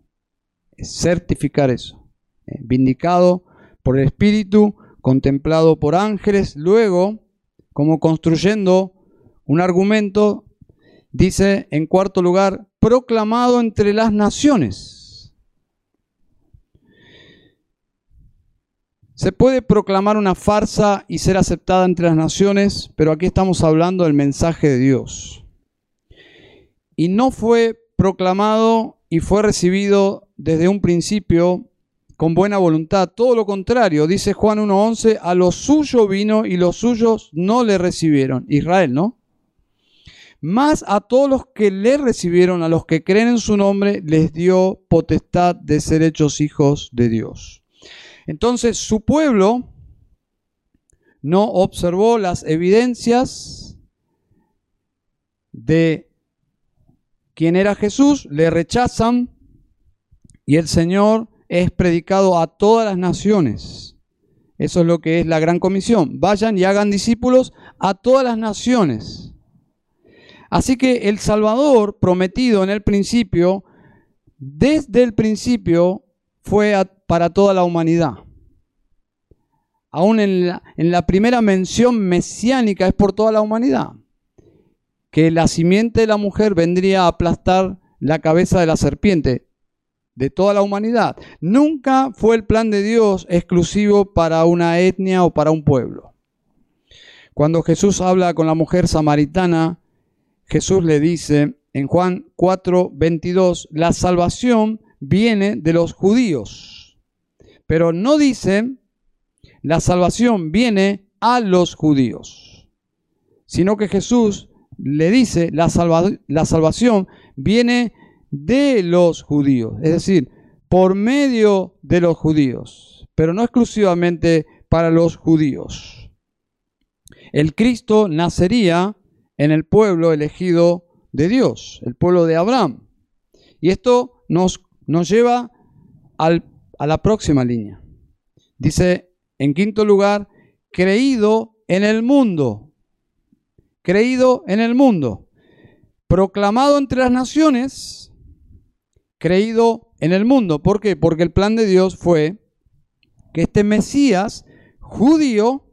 Certificar eso. Eh, vindicado por el Espíritu, contemplado por ángeles. Luego, como construyendo un argumento, dice en cuarto lugar, proclamado entre las naciones. Se puede proclamar una farsa y ser aceptada entre las naciones, pero aquí estamos hablando del mensaje de Dios. Y no fue proclamado y fue recibido desde un principio con buena voluntad. Todo lo contrario, dice Juan 1.11, a lo suyo vino y los suyos no le recibieron. Israel, ¿no? Más a todos los que le recibieron, a los que creen en su nombre, les dio potestad de ser hechos hijos de Dios. Entonces su pueblo no observó las evidencias de quién era Jesús, le rechazan y el Señor es predicado a todas las naciones. Eso es lo que es la gran comisión. Vayan y hagan discípulos a todas las naciones. Así que el Salvador prometido en el principio, desde el principio, fue para toda la humanidad. Aún en la, primera mención mesiánica es por toda la humanidad. Que la simiente de la mujer vendría a aplastar la cabeza de la serpiente de toda la humanidad. Nunca fue el plan de Dios exclusivo para una etnia o para un pueblo. Cuando Jesús habla con la mujer samaritana, Jesús le dice en Juan 4, 22, la salvación viene de los judíos. Pero no dice, la salvación viene a los judíos, sino que Jesús le dice, la, la salvación viene de los judíos, es decir, por medio de los judíos, pero no exclusivamente para los judíos. El Cristo nacería en el pueblo elegido de Dios, el pueblo de Abraham. Y esto nos nos lleva a la próxima línea. Dice, en quinto lugar, creído en el mundo. Creído en el mundo. Proclamado entre las naciones, creído en el mundo. ¿Por qué? Porque el plan de Dios fue que este Mesías judío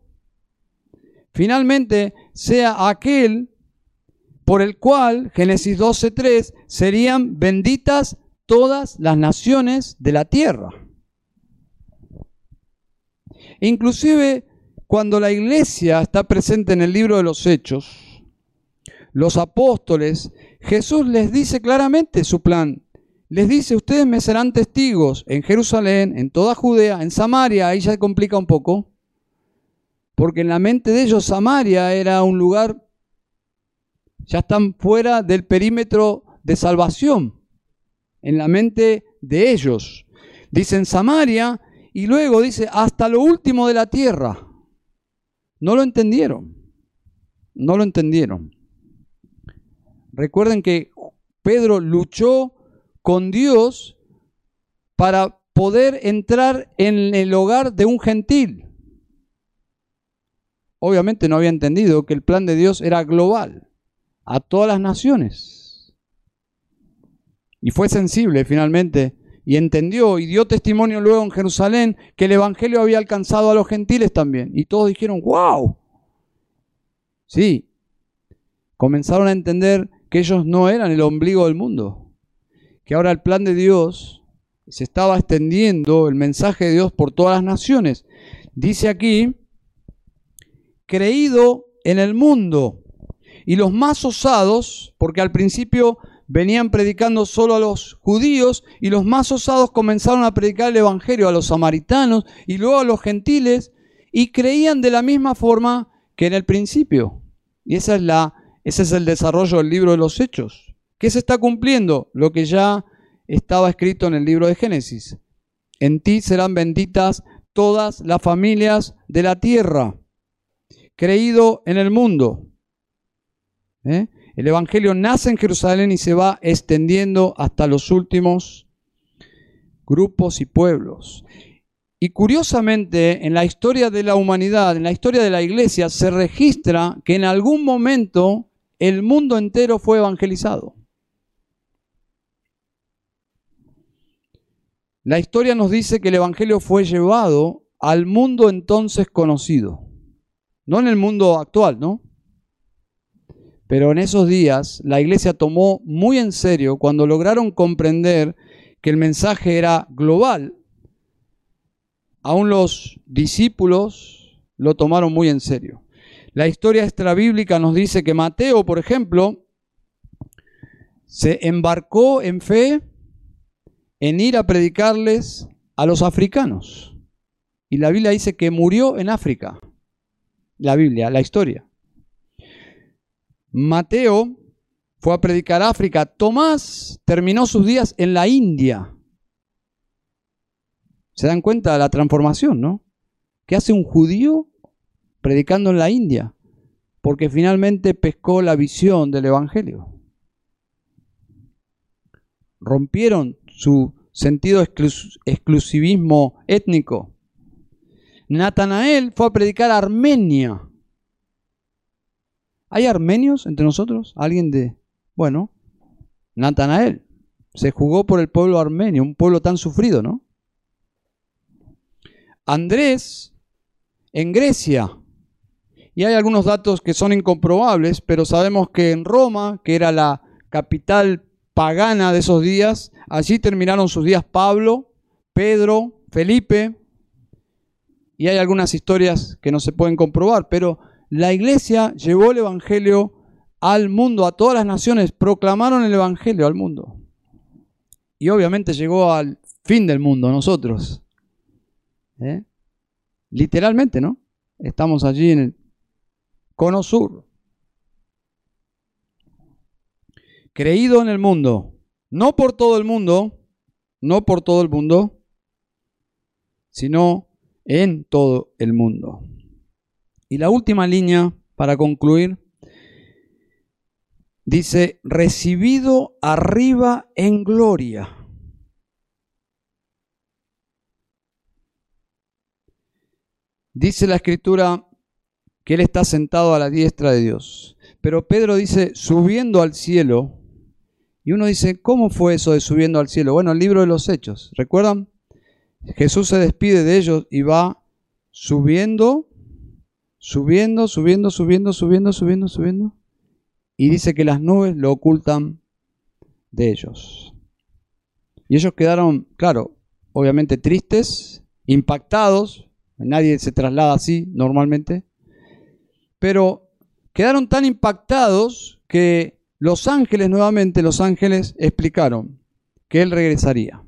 finalmente sea aquel por el cual, Génesis 12.3, serían benditas todas las naciones de la tierra. Inclusive cuando la iglesia está presente en el libro de los Hechos, los apóstoles, Jesús les dice claramente su plan. Les dice, ustedes me serán testigos en Jerusalén, en toda Judea, en Samaria, ahí ya complica un poco, porque en la mente de ellos Samaria era un lugar, ya están fuera del perímetro de salvación, en la mente de ellos. Dicen Samaria y luego dice hasta lo último de la tierra. No lo entendieron, no lo entendieron. Recuerden que Pedro luchó con Dios para poder entrar en el hogar de un gentil. Obviamente no había entendido que el plan de Dios era global, a todas las naciones. Y fue sensible finalmente y entendió y dio testimonio luego en Jerusalén que el Evangelio había alcanzado a los gentiles también. Y todos dijeron, wow. Sí, comenzaron a entender que ellos no eran el ombligo del mundo, que ahora el plan de Dios se estaba extendiendo, el mensaje de Dios por todas las naciones. Dice aquí, creído en el mundo. Y los más osados, porque al principio venían predicando solo a los judíos, y los más osados comenzaron a predicar el Evangelio a los samaritanos y luego a los gentiles, y creían de la misma forma que en el principio. Y esa es la, ese es el desarrollo del libro de los Hechos. ¿Qué se está cumpliendo? Lo que ya estaba escrito en el libro de Génesis. En ti serán benditas todas las familias de la tierra. Creído en el mundo. ¿Eh? El Evangelio nace en Jerusalén y se va extendiendo hasta los últimos grupos y pueblos. Y curiosamente, en la historia de la humanidad, en la historia de la iglesia, se registra que en algún momento el mundo entero fue evangelizado. La historia nos dice que el Evangelio fue llevado al mundo entonces conocido. No en el mundo actual, ¿no? Pero en esos días la iglesia tomó muy en serio cuando lograron comprender que el mensaje era global. Aún los discípulos lo tomaron muy en serio. La historia extrabíblica nos dice que Mateo, por ejemplo, se embarcó en fe en ir a predicarles a los africanos. Y la Biblia dice que murió en África. La Biblia, la historia. Mateo fue a predicar África. Tomás terminó sus días en la India. ¿Se dan cuenta de la transformación, no? ¿Qué hace un judío predicando en la India? Porque finalmente pescó la visión del Evangelio. Rompieron su sentido exclusivismo étnico. Natanael fue a predicar Armenia. ¿Hay armenios entre nosotros? ¿Alguien de...? Bueno, Natanael se jugó por el pueblo armenio, un pueblo tan sufrido, ¿no? Andrés en Grecia. Y hay algunos datos que son incomprobables, pero sabemos que en Roma, que era la capital pagana de esos días. Allí terminaron sus días Pablo, Pedro, Felipe, y hay algunas historias que no se pueden comprobar, pero la iglesia llevó el Evangelio al mundo, a todas las naciones, proclamaron el Evangelio al mundo. Y obviamente llegó al fin del mundo, nosotros. ¿Eh? Literalmente, ¿no? Estamos allí en el cono sur. creído en el mundo, no por todo el mundo, no por todo el mundo, sino en todo el mundo. Y la última línea, para concluir, dice, recibido arriba en gloria. Dice la escritura que Él está sentado a la diestra de Dios. Pero Pedro dice, subiendo al cielo, y uno dice, ¿cómo fue eso de subiendo al cielo? Bueno, el libro de los Hechos, ¿recuerdan? Jesús se despide de ellos y va subiendo, subiendo, subiendo, subiendo, subiendo, subiendo, subiendo. Y dice que las nubes lo ocultan de ellos. Y ellos quedaron, claro, obviamente tristes, impactados, nadie se traslada así normalmente, pero quedaron tan impactados que los ángeles nuevamente, los ángeles explicaron que él regresaría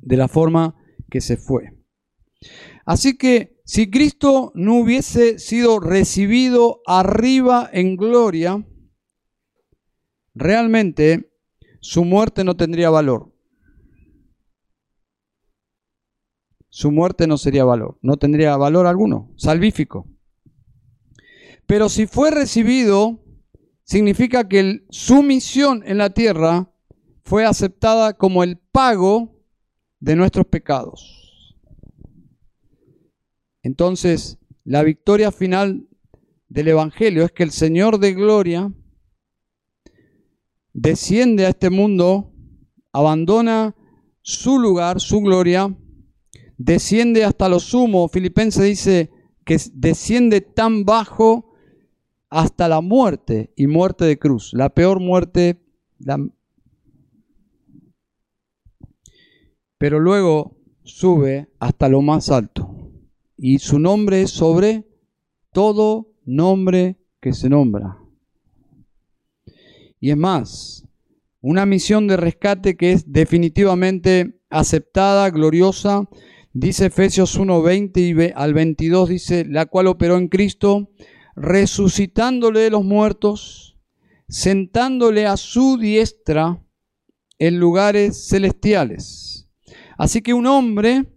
de la forma que se fue. Así que si Cristo no hubiese sido recibido arriba en gloria, realmente su muerte no tendría valor. Su muerte no sería valor, no tendría valor alguno, salvífico. Pero si fue recibido, significa que su misión en la tierra fue aceptada como el pago de nuestros pecados. Entonces, la victoria final del Evangelio es que el Señor de Gloria desciende a este mundo, abandona su lugar, su gloria, desciende hasta lo sumo. Filipenses dice que desciende tan bajo hasta la muerte y muerte de cruz, la peor muerte. Pero luego sube hasta lo más alto y su nombre es sobre todo nombre que se nombra. Y es más, una misión de rescate que es definitivamente aceptada, gloriosa. Dice Efesios 1, 20 y al 22, dice, la cual operó en Cristo, resucitándole de los muertos, sentándole a su diestra en lugares celestiales. Así que un hombre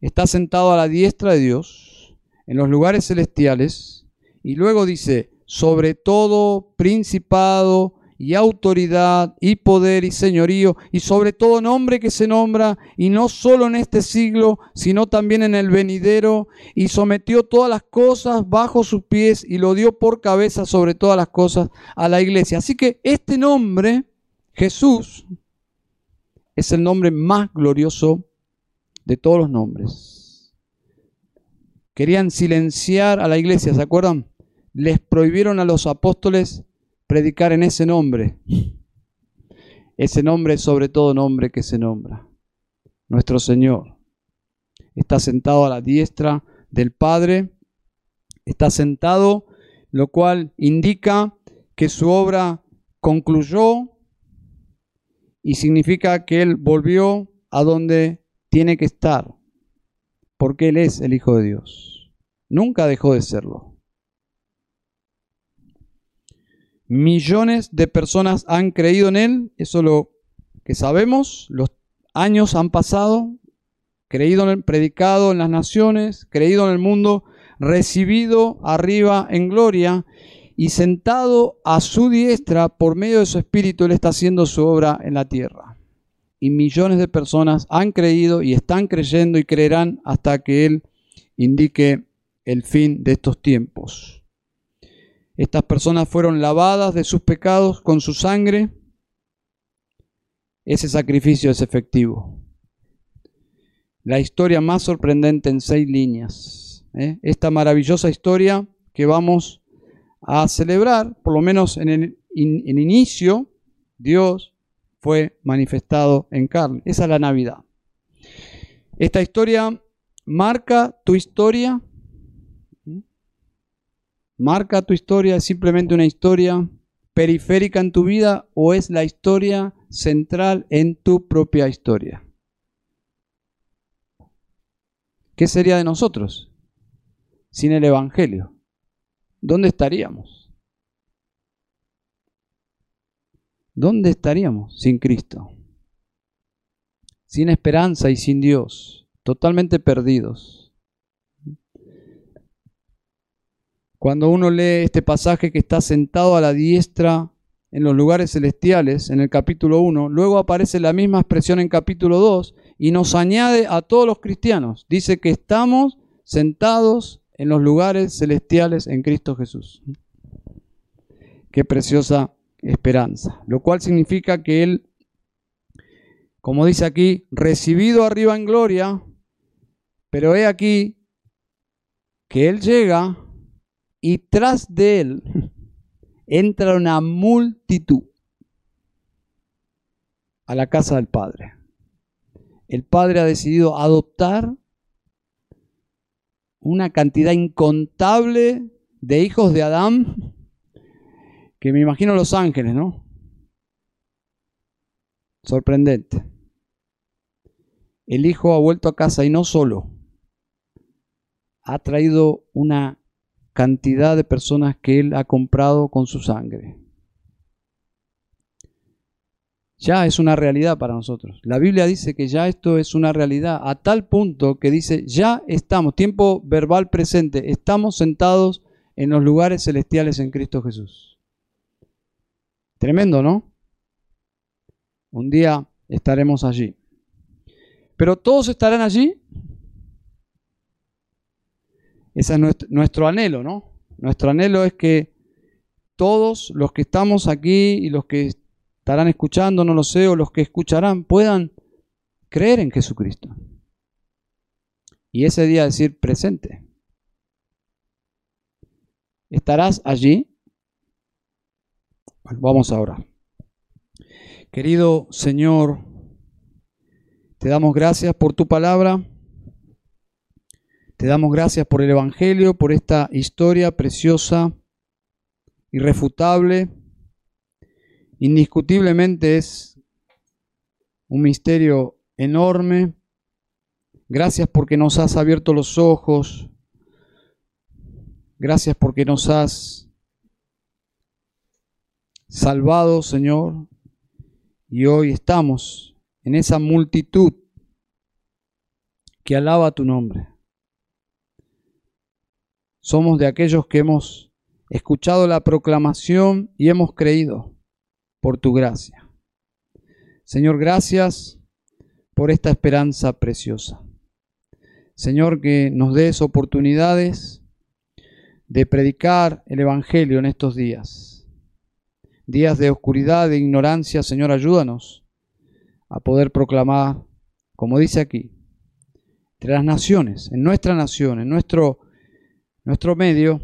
está sentado a la diestra de Dios en los lugares celestiales y luego dice, sobre todo principado y autoridad y poder y señorío y sobre todo nombre que se nombra y no solo en este siglo, sino también en el venidero y sometió todas las cosas bajo sus pies y lo dio por cabeza sobre todas las cosas a la iglesia. Así que este nombre, Jesús, es el nombre más glorioso de todos los nombres. Querían silenciar a la iglesia, ¿se acuerdan? les prohibieron a los apóstoles predicar en ese nombre. Ese nombre es sobre todo nombre que se nombra. Nuestro Señor está sentado a la diestra del Padre, está sentado, lo cual indica que su obra concluyó y significa que Él volvió a donde tiene que estar, porque Él es el Hijo de Dios. Nunca dejó de serlo. Millones de personas han creído en Él, eso es lo que sabemos, los años han pasado, creído en Él, predicado en las naciones, creído en el mundo, recibido arriba en gloria y sentado a su diestra por medio de su espíritu, Él está haciendo su obra en la tierra. Y millones de personas han creído y están creyendo y creerán hasta que Él indique el fin de estos tiempos. Estas personas fueron lavadas de sus pecados con su sangre. Ese sacrificio es efectivo. La historia más sorprendente en seis líneas. ¿eh? Esta maravillosa historia que vamos a celebrar, por lo menos en el inicio, Dios fue manifestado en carne. Esa es la Navidad. Esta historia marca tu historia ¿Marca tu historia? ¿Es simplemente una historia periférica en tu vida o es la historia central en tu propia historia? ¿Qué sería de nosotros sin el Evangelio? ¿Dónde estaríamos? ¿Dónde estaríamos sin Cristo? Sin esperanza y sin Dios, totalmente perdidos. Cuando uno lee este pasaje que está sentado a la diestra en los lugares celestiales, en el capítulo 1, luego aparece la misma expresión en capítulo 2 y nos añade a todos los cristianos. Dice que estamos sentados en los lugares celestiales en Cristo Jesús. Qué preciosa esperanza. Lo cual significa que Él, como dice aquí, recibido arriba en gloria, pero he aquí que Él llega y tras de él entra una multitud a la casa del Padre. El Padre ha decidido adoptar una cantidad incontable de hijos de Adán, que me imagino los ángeles, ¿no? Sorprendente. El hijo ha vuelto a casa y no solo, ha traído una cantidad de personas que él ha comprado con su sangre. Ya es una realidad para nosotros. La Biblia dice que ya esto es una realidad a tal punto que dice, ya estamos, tiempo verbal presente, estamos sentados en los lugares celestiales en Cristo Jesús. Tremendo, ¿no? Un día estaremos allí. Pero todos estarán allí. Ese es nuestro, nuestro anhelo, ¿no? Nuestro anhelo es que todos los que estamos aquí y los que estarán escuchando, no lo sé, o los que escucharán puedan creer en Jesucristo. Y ese día decir presente. ¿Estarás allí? Vamos a orar. Querido Señor, te damos gracias por tu palabra. Te damos gracias por el Evangelio, por esta historia preciosa, irrefutable. Indiscutiblemente es un misterio enorme. Gracias porque nos has abierto los ojos. Gracias porque nos has salvado, Señor. Y hoy estamos en esa multitud que alaba tu nombre. Somos de aquellos que hemos escuchado la proclamación y hemos creído por tu gracia. Señor, gracias por esta esperanza preciosa. Señor, que nos des oportunidades de predicar el Evangelio en estos días. Días de oscuridad, de ignorancia, Señor, ayúdanos a poder proclamar, como dice aquí, entre las naciones, en nuestra nación, en nuestro, nuestro medio,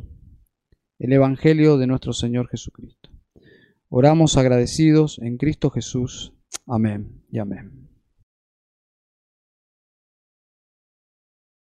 el Evangelio de nuestro Señor Jesucristo. Oramos agradecidos en Cristo Jesús. Amén y amén.